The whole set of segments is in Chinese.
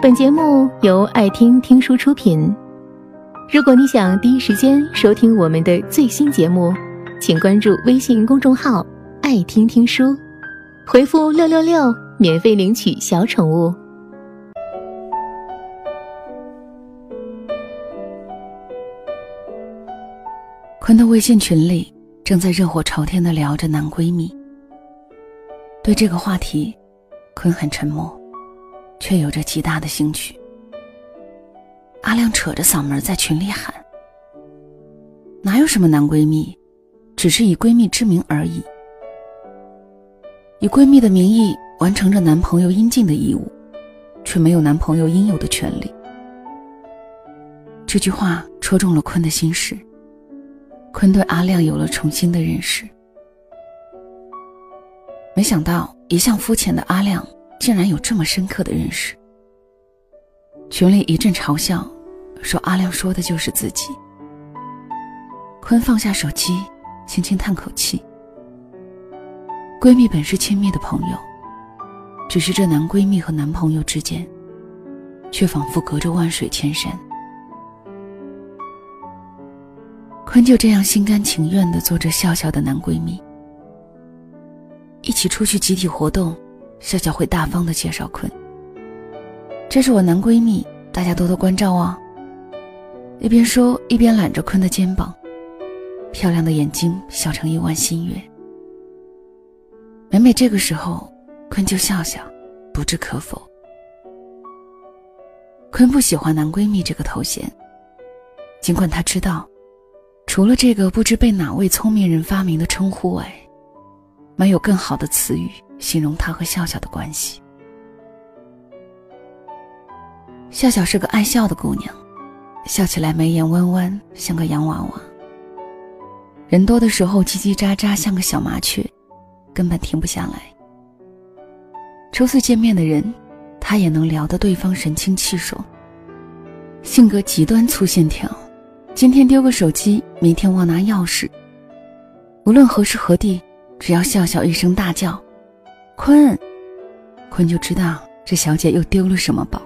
本节目由爱听听书出品。如果你想第一时间收听我们的最新节目，请关注微信公众号“爱听听书”，回复“六六六”免费领取小宠物。坤的微信群里正在热火朝天的聊着男闺蜜。对这个话题，坤很沉默。却有着极大的兴趣。阿亮扯着嗓门在群里喊：“哪有什么男闺蜜，只是以闺蜜之名而已，以闺蜜的名义完成着男朋友应尽的义务，却没有男朋友应有的权利。”这句话戳中了坤的心事，坤对阿亮有了重新的认识。没想到一向肤浅的阿亮。竟然有这么深刻的认识。群里一阵嘲笑，说阿亮说的就是自己。坤放下手机，轻轻叹口气。闺蜜本是亲密的朋友，只是这男闺蜜和男朋友之间，却仿佛隔着万水千山。坤就这样心甘情愿的做着笑笑的男闺蜜，一起出去集体活动。笑笑会大方的介绍坤，这是我男闺蜜，大家多多关照啊。一边说一边揽着坤的肩膀，漂亮的眼睛笑成一弯新月。每每这个时候，坤就笑笑，不置可否。坤不喜欢男闺蜜这个头衔，尽管他知道，除了这个不知被哪位聪明人发明的称呼外，没有更好的词语。形容他和笑笑的关系。笑笑是个爱笑的姑娘，笑起来眉眼弯弯，像个洋娃娃。人多的时候叽叽喳喳，像个小麻雀，根本停不下来。初次见面的人，她也能聊得对方神清气爽。性格极端粗线条，今天丢个手机，明天忘拿钥匙。无论何时何地，只要笑笑一声大叫。坤，坤就知道这小姐又丢了什么宝。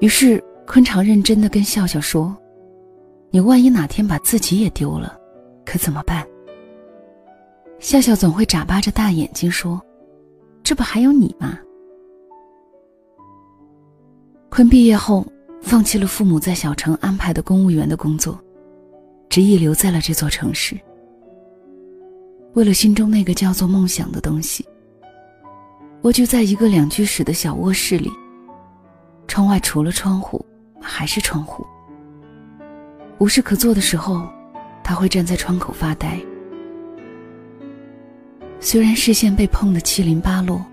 于是坤常认真的跟笑笑说：“你万一哪天把自己也丢了，可怎么办？”笑笑总会眨巴着大眼睛说：“这不还有你吗？”坤毕业后放弃了父母在小城安排的公务员的工作，执意留在了这座城市。为了心中那个叫做梦想的东西。蜗居在一个两居室的小卧室里，窗外除了窗户还是窗户。无事可做的时候，他会站在窗口发呆。虽然视线被碰得七零八落，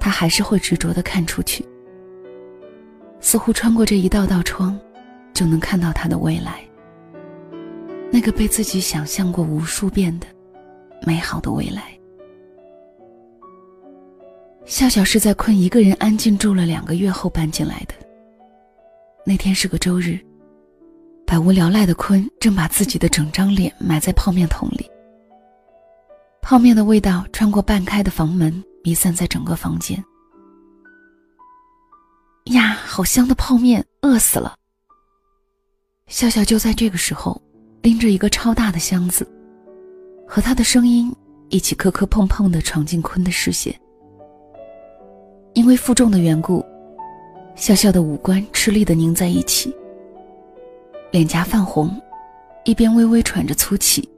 他还是会执着地看出去，似乎穿过这一道道窗，就能看到他的未来。那个被自己想象过无数遍的美好的未来。笑笑是在坤一个人安静住了两个月后搬进来的。那天是个周日，百无聊赖的坤正把自己的整张脸埋在泡面桶里。泡面的味道穿过半开的房门，弥散在整个房间。呀，好香的泡面，饿死了！笑笑就在这个时候，拎着一个超大的箱子，和他的声音一起磕磕碰碰的闯进坤的视线。因为负重的缘故，笑笑的五官吃力的拧在一起，脸颊泛红，一边微微喘着粗气，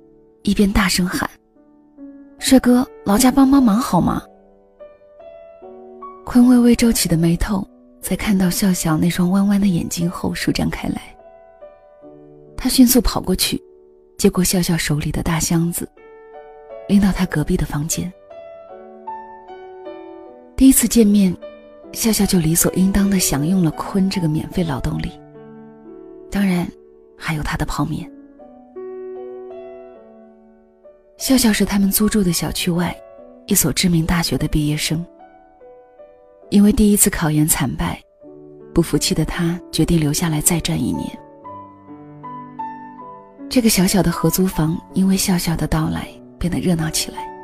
一边大声喊：“帅哥，劳驾帮帮忙好吗？”坤微微皱起的眉头，在看到笑笑那双弯弯的眼睛后舒展开来。他迅速跑过去，接过笑笑手里的大箱子，拎到他隔壁的房间。第一次见面，笑笑就理所应当的享用了坤这个免费劳动力。当然，还有他的泡面。笑笑是他们租住的小区外一所知名大学的毕业生。因为第一次考研惨败，不服气的他决定留下来再战一年。这个小小的合租房因为笑笑的到来变得热闹起来。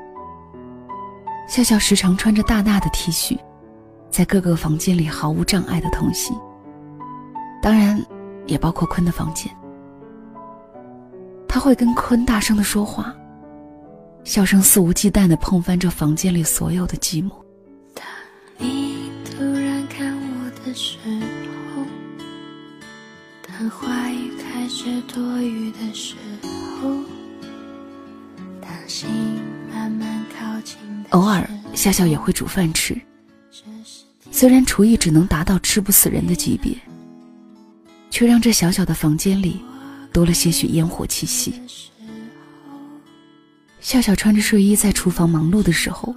笑笑时常穿着大大的 T 恤，在各个房间里毫无障碍的通行，当然也包括坤的房间。他会跟坤大声的说话，笑声肆无忌惮的碰翻这房间里所有的寂寞。当你突然看我的时候，当话语开始多余的时候，当心慢慢偶尔，笑笑也会煮饭吃。虽然厨艺只能达到吃不死人的级别，却让这小小的房间里多了些许烟火气息。笑笑穿着睡衣在厨房忙碌的时候，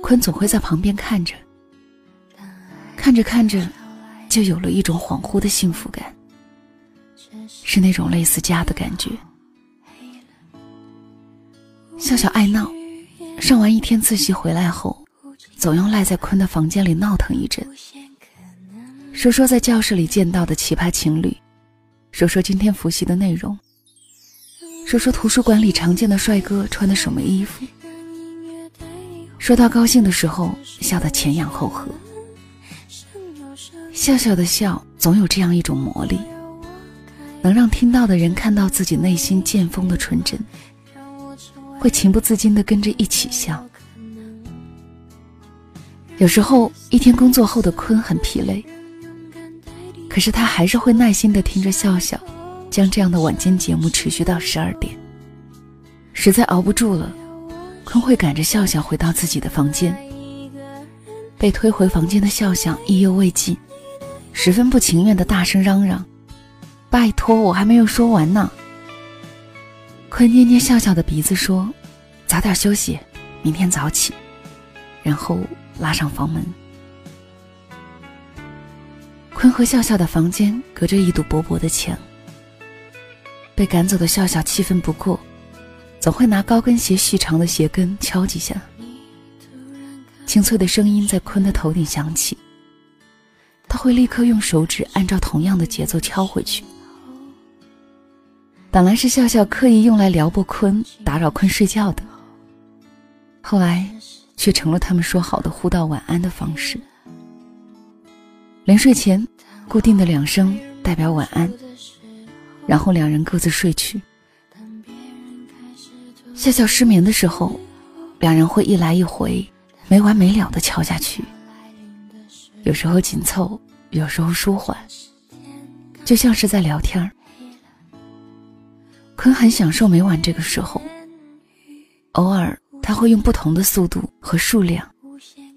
坤总会在旁边看着，看着看着，就有了一种恍惚的幸福感，是那种类似家的感觉。笑笑爱闹，上完一天自习回来后。总要赖在坤的房间里闹腾一阵，说说在教室里见到的奇葩情侣，说说今天复习的内容，说说图书馆里常见的帅哥穿的什么衣服。说到高兴的时候，笑得前仰后合。笑笑的笑总有这样一种魔力，能让听到的人看到自己内心渐丰的纯真，会情不自禁的跟着一起笑。有时候，一天工作后的坤很疲累，可是他还是会耐心的听着笑笑，将这样的晚间节目持续到十二点。实在熬不住了，坤会赶着笑笑回到自己的房间。被推回房间的笑笑意犹未尽，十分不情愿的大声嚷嚷：“拜托，我还没有说完呢。”坤捏捏笑笑的鼻子说：“早点休息，明天早起。”然后。拉上房门，坤和笑笑的房间隔着一堵薄薄的墙。被赶走的笑笑气愤不过，总会拿高跟鞋细长的鞋跟敲几下。清脆的声音在坤的头顶响起，他会立刻用手指按照同样的节奏敲回去。本来是笑笑刻意用来撩拨坤、打扰坤睡觉的，后来。却成了他们说好的互道晚安的方式。临睡前，固定的两声代表晚安，然后两人各自睡去。笑笑失眠的时候，两人会一来一回，没完没了的敲下去。有时候紧凑，有时候舒缓，就像是在聊天儿坤很享受每晚这个时候，偶尔。他会用不同的速度和数量，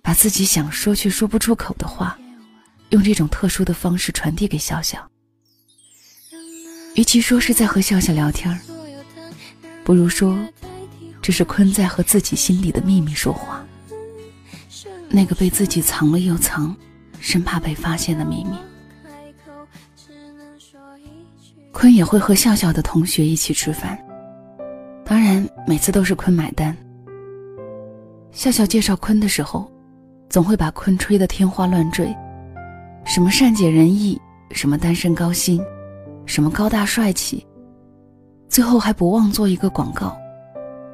把自己想说却说不出口的话，用这种特殊的方式传递给笑笑。与其说是在和笑笑聊天不如说这是坤在和自己心里的秘密说话。那个被自己藏了又藏，生怕被发现的秘密。坤也会和笑笑的同学一起吃饭，当然每次都是坤买单。笑笑介绍坤的时候，总会把坤吹得天花乱坠，什么善解人意，什么单身高薪，什么高大帅气，最后还不忘做一个广告，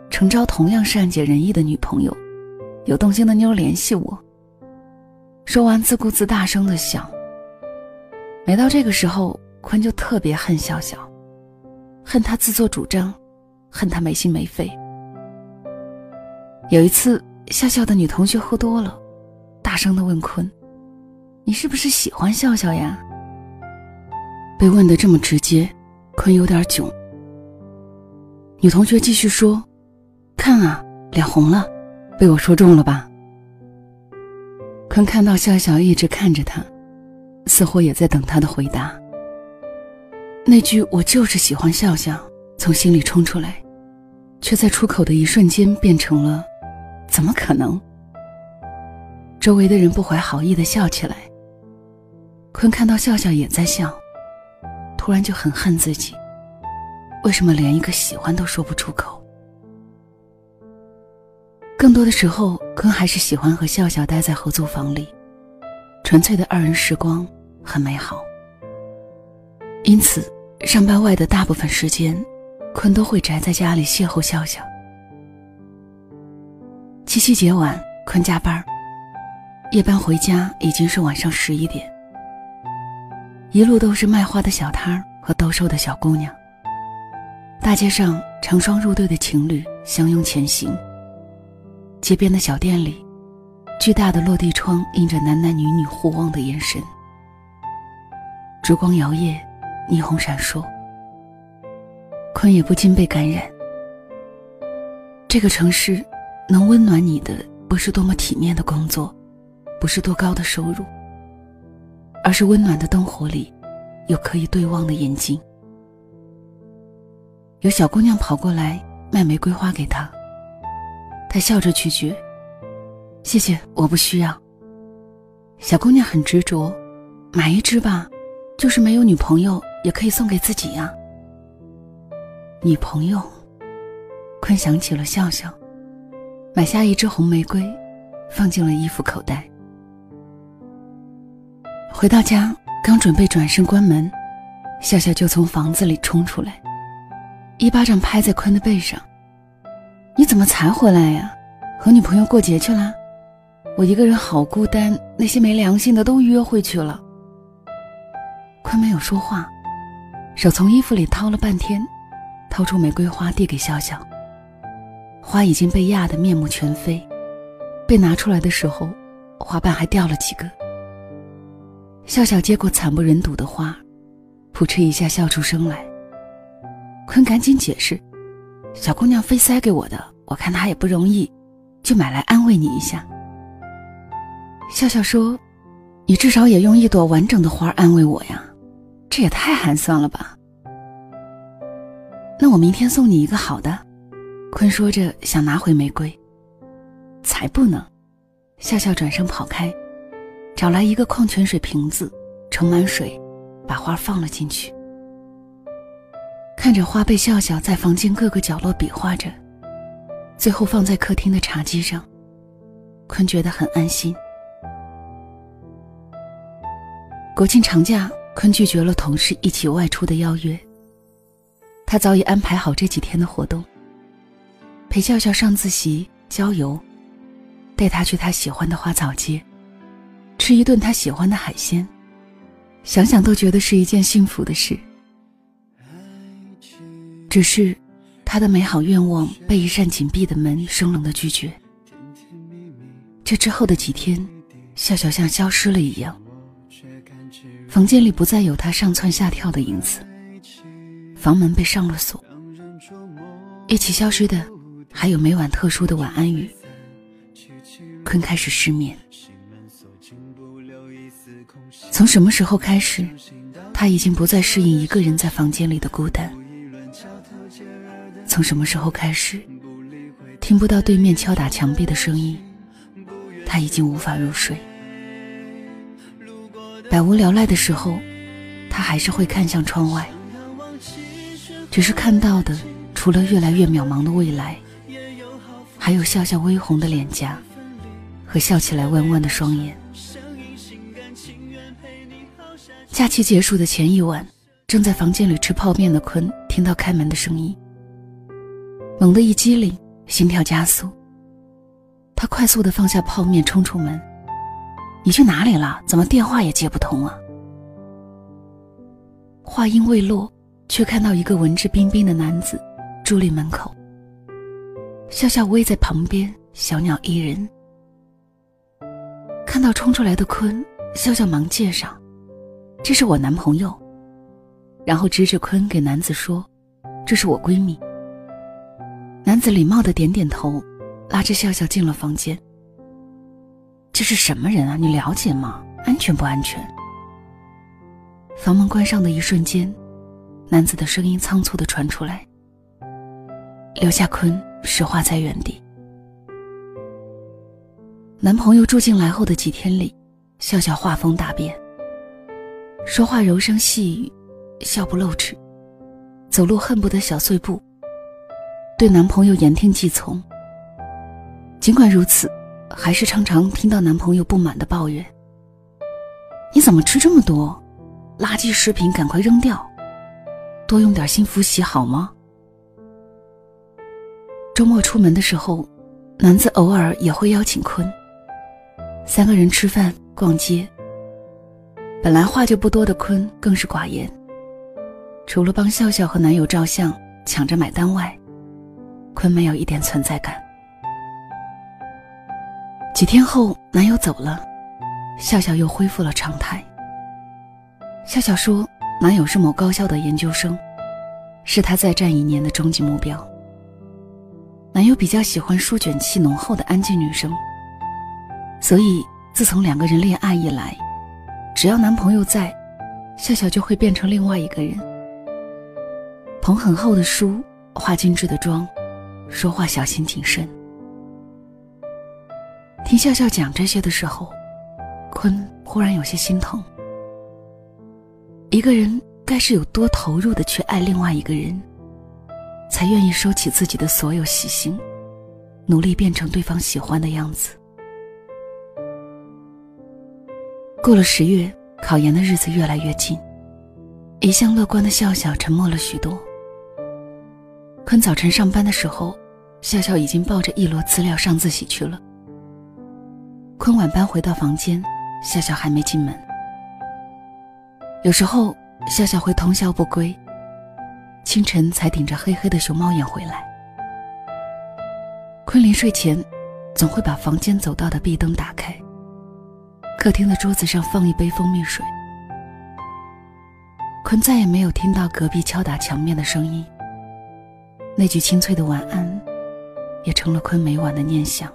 诚招同样善解人意的女朋友，有动心的妞联系我。说完自顾自大声的想。每到这个时候，坤就特别恨笑笑，恨他自作主张，恨他没心没肺。有一次。笑笑的女同学喝多了，大声的问坤：“你是不是喜欢笑笑呀？”被问的这么直接，坤有点囧。女同学继续说：“看啊，脸红了，被我说中了吧？”坤看到笑笑一直看着他，似乎也在等他的回答。那句“我就是喜欢笑笑”从心里冲出来，却在出口的一瞬间变成了。怎么可能？周围的人不怀好意的笑起来。坤看到笑笑也在笑，突然就很恨自己，为什么连一个喜欢都说不出口？更多的时候，坤还是喜欢和笑笑待在合租房里，纯粹的二人时光很美好。因此，上班外的大部分时间，坤都会宅在家里邂逅笑笑。七夕节晚，坤加班夜班回家已经是晚上十一点，一路都是卖花的小摊儿和兜售的小姑娘。大街上成双入对的情侣相拥前行。街边的小店里，巨大的落地窗映着男男女女互望的眼神。烛光摇曳，霓虹闪烁，坤也不禁被感染。这个城市，能温暖你的，不是多么体面的工作。不是多高的收入，而是温暖的灯火里，有可以对望的眼睛。有小姑娘跑过来卖玫瑰花给他，他笑着拒绝：“谢谢，我不需要。”小姑娘很执着：“买一支吧，就是没有女朋友也可以送给自己呀。”女朋友，坤想起了笑笑，买下一支红玫瑰，放进了衣服口袋。回到家，刚准备转身关门，笑笑就从房子里冲出来，一巴掌拍在坤的背上：“你怎么才回来呀？和女朋友过节去了？我一个人好孤单，那些没良心的都约会去了。”坤没有说话，手从衣服里掏了半天，掏出玫瑰花递给笑笑。花已经被压得面目全非，被拿出来的时候，花瓣还掉了几个。笑笑接过惨不忍睹的花，扑哧一下笑出声来。坤赶紧解释：“小姑娘非塞给我的，我看她也不容易，就买来安慰你一下。”笑笑说：“你至少也用一朵完整的花安慰我呀，这也太寒酸了吧。”那我明天送你一个好的。坤说着想拿回玫瑰，才不能！笑笑转身跑开。找来一个矿泉水瓶子，盛满水，把花放了进去。看着花被笑笑在房间各个角落比划着，最后放在客厅的茶几上，坤觉得很安心。国庆长假，坤拒绝了同事一起外出的邀约。他早已安排好这几天的活动：陪笑笑上自习、郊游，带她去他喜欢的花草街。吃一顿他喜欢的海鲜，想想都觉得是一件幸福的事。只是，他的美好愿望被一扇紧闭的门生冷的拒绝。这之后的几天，笑笑像消失了一样，房间里不再有他上蹿下跳的影子，房门被上了锁。一起消失的，还有每晚特殊的晚安语。坤开始失眠。从什么时候开始，他已经不再适应一个人在房间里的孤单？从什么时候开始，听不到对面敲打墙壁的声音，他已经无法入睡？百无聊赖的时候，他还是会看向窗外，只是看到的除了越来越渺茫的未来，还有笑笑微红的脸颊和笑起来弯弯的双眼。假期结束的前一晚，正在房间里吃泡面的坤听到开门的声音，猛地一激灵，心跳加速。他快速的放下泡面，冲出门：“你去哪里了？怎么电话也接不通啊？”话音未落，却看到一个文质彬彬的男子伫立门口，笑笑偎在旁边，小鸟依人。看到冲出来的坤，笑笑忙介绍。这是我男朋友，然后指着坤给男子说：“这是我闺蜜。”男子礼貌的点点头，拉着笑笑进了房间。这是什么人啊？你了解吗？安全不安全？房门关上的一瞬间，男子的声音仓促的传出来，刘夏坤石化在原地。男朋友住进来后的几天里，笑笑画风大变。说话柔声细语，笑不露齿，走路恨不得小碎步。对男朋友言听计从。尽管如此，还是常常听到男朋友不满的抱怨：“你怎么吃这么多？垃圾食品赶快扔掉，多用点心服洗好吗？”周末出门的时候，男子偶尔也会邀请坤，三个人吃饭、逛街。本来话就不多的坤更是寡言，除了帮笑笑和男友照相、抢着买单外，坤没有一点存在感。几天后，男友走了，笑笑又恢复了常态。笑笑说，男友是某高校的研究生，是他再战一年的终极目标。男友比较喜欢书卷气浓厚的安静女生，所以自从两个人恋爱以来。只要男朋友在，笑笑就会变成另外一个人，捧很厚的书，化精致的妆，说话小心谨慎。听笑笑讲这些的时候，坤忽然有些心疼。一个人该是有多投入的去爱另外一个人，才愿意收起自己的所有喜心，努力变成对方喜欢的样子。过了十月，考研的日子越来越近，一向乐观的笑笑沉默了许多。坤早晨上班的时候，笑笑已经抱着一摞资料上自习去了。坤晚班回到房间，笑笑还没进门。有时候笑笑会通宵不归，清晨才顶着黑黑的熊猫眼回来。坤临睡前，总会把房间走道的壁灯打开。客厅的桌子上放一杯蜂蜜水，坤再也没有听到隔壁敲打墙面的声音。那句清脆的晚安，也成了坤每晚的念想。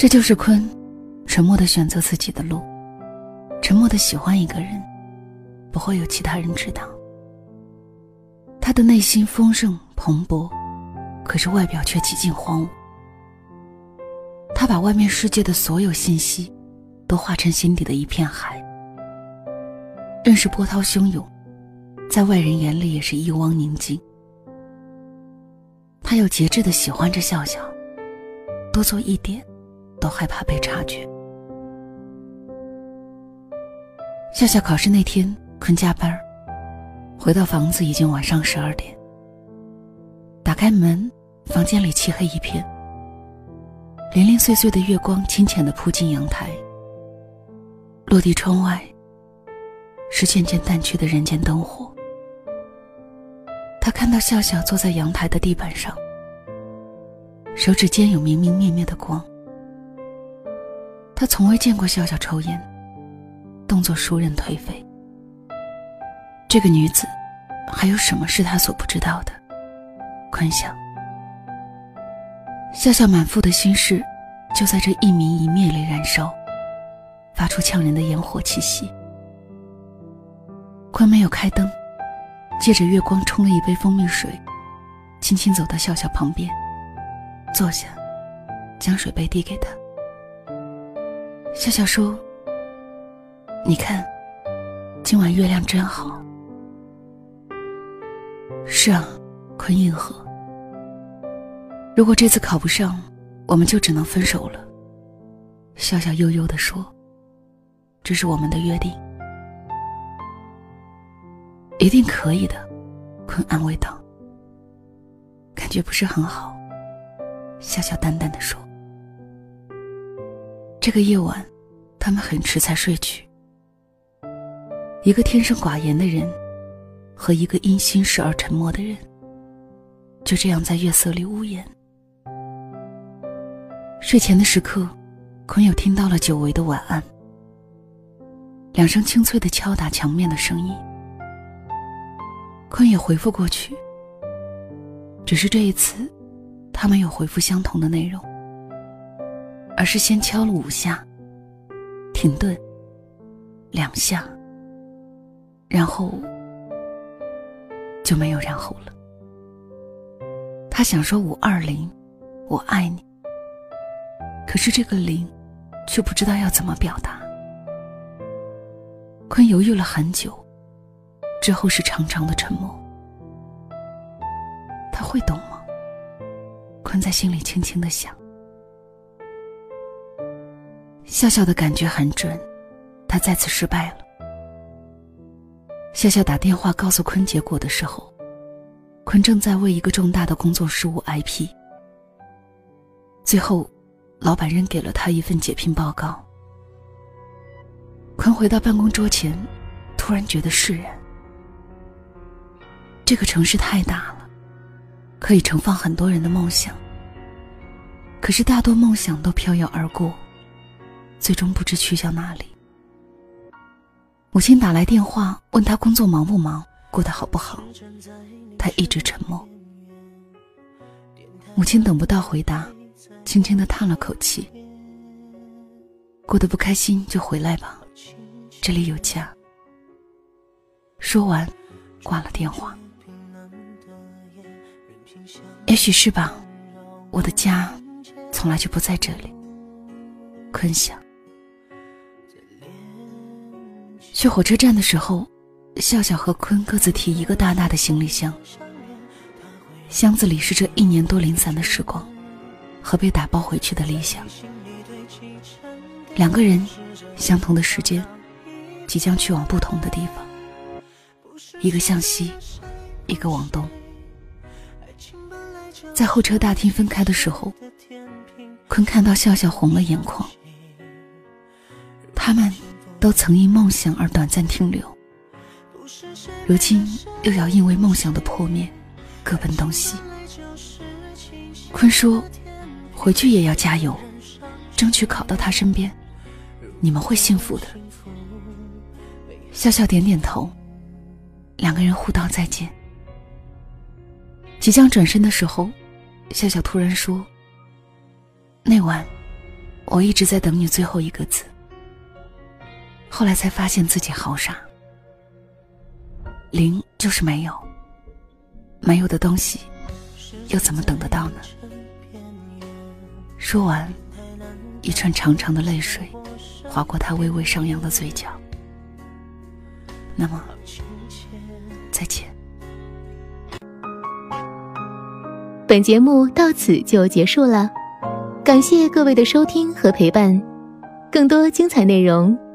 这就是坤，沉默的选择自己的路，沉默的喜欢一个人，不会有其他人知道。他的内心丰盛蓬勃，可是外表却几近荒芜。他把外面世界的所有信息，都化成心底的一片海。认识波涛汹涌，在外人眼里也是一汪宁静。他有节制的喜欢着笑笑，多做一点，都害怕被察觉。笑笑考试那天，坤加班回到房子已经晚上十二点。打开门，房间里漆黑一片。零零碎碎的月光清浅的铺进阳台，落地窗外是渐渐淡去的人间灯火。他看到笑笑坐在阳台的地板上，手指间有明明灭灭的光。他从未见过笑笑抽烟，动作熟稔颓废。这个女子，还有什么是他所不知道的？坤想。笑笑满腹的心事，就在这一明一灭里燃烧，发出呛人的烟火气息。坤没有开灯，借着月光冲了一杯蜂蜜水，轻轻走到笑笑旁边，坐下，将水杯递给他。笑笑说：“你看，今晚月亮真好。”是啊，坤应和。如果这次考不上，我们就只能分手了。笑笑悠悠地说：“这是我们的约定。”一定可以的，坤安慰道。感觉不是很好，笑笑淡淡的说。这个夜晚，他们很迟才睡去。一个天生寡言的人，和一个因心事而沉默的人，就这样在月色里无言。睡前的时刻，坤友听到了久违的晚安，两声清脆的敲打墙面的声音。坤也回复过去，只是这一次，他没有回复相同的内容，而是先敲了五下，停顿，两下，然后就没有然后了。他想说五二零，我爱你。可是这个零，却不知道要怎么表达。坤犹豫了很久，之后是长长的沉默。他会懂吗？坤在心里轻轻的想。笑笑的感觉很准，他再次失败了。笑笑打电话告诉坤结果的时候，坤正在为一个重大的工作失误挨批。最后。老板扔给了他一份解聘报告。坤回到办公桌前，突然觉得释然。这个城市太大了，可以盛放很多人的梦想。可是大多梦想都飘摇而过，最终不知去向哪里。母亲打来电话，问他工作忙不忙，过得好不好。他一直沉默。母亲等不到回答，轻轻的叹了口气：“过得不开心就回来吧，这里有家。”说完，挂了电话。也许是吧，我的家从来就不在这里。坤想。去火车站的时候，笑笑和坤各自提一个大大的行李箱，箱子里是这一年多零散的时光，和被打包回去的理想。两个人，相同的时间，即将去往不同的地方，一个向西，一个往东。在候车大厅分开的时候，坤看到笑笑红了眼眶。他们。都曾因梦想而短暂停留，如今又要因为梦想的破灭，各奔东西。坤说：“回去也要加油，争取考到他身边，你们会幸福的。”笑笑点点头，两个人互道再见。即将转身的时候，笑笑突然说：“那晚，我一直在等你最后一个字。”后来才发现自己好傻，零就是没有，没有的东西，又怎么等得到呢？说完，一串长长的泪水划过他微微上扬的嘴角。那么，再见。本节目到此就结束了，感谢各位的收听和陪伴，更多精彩内容。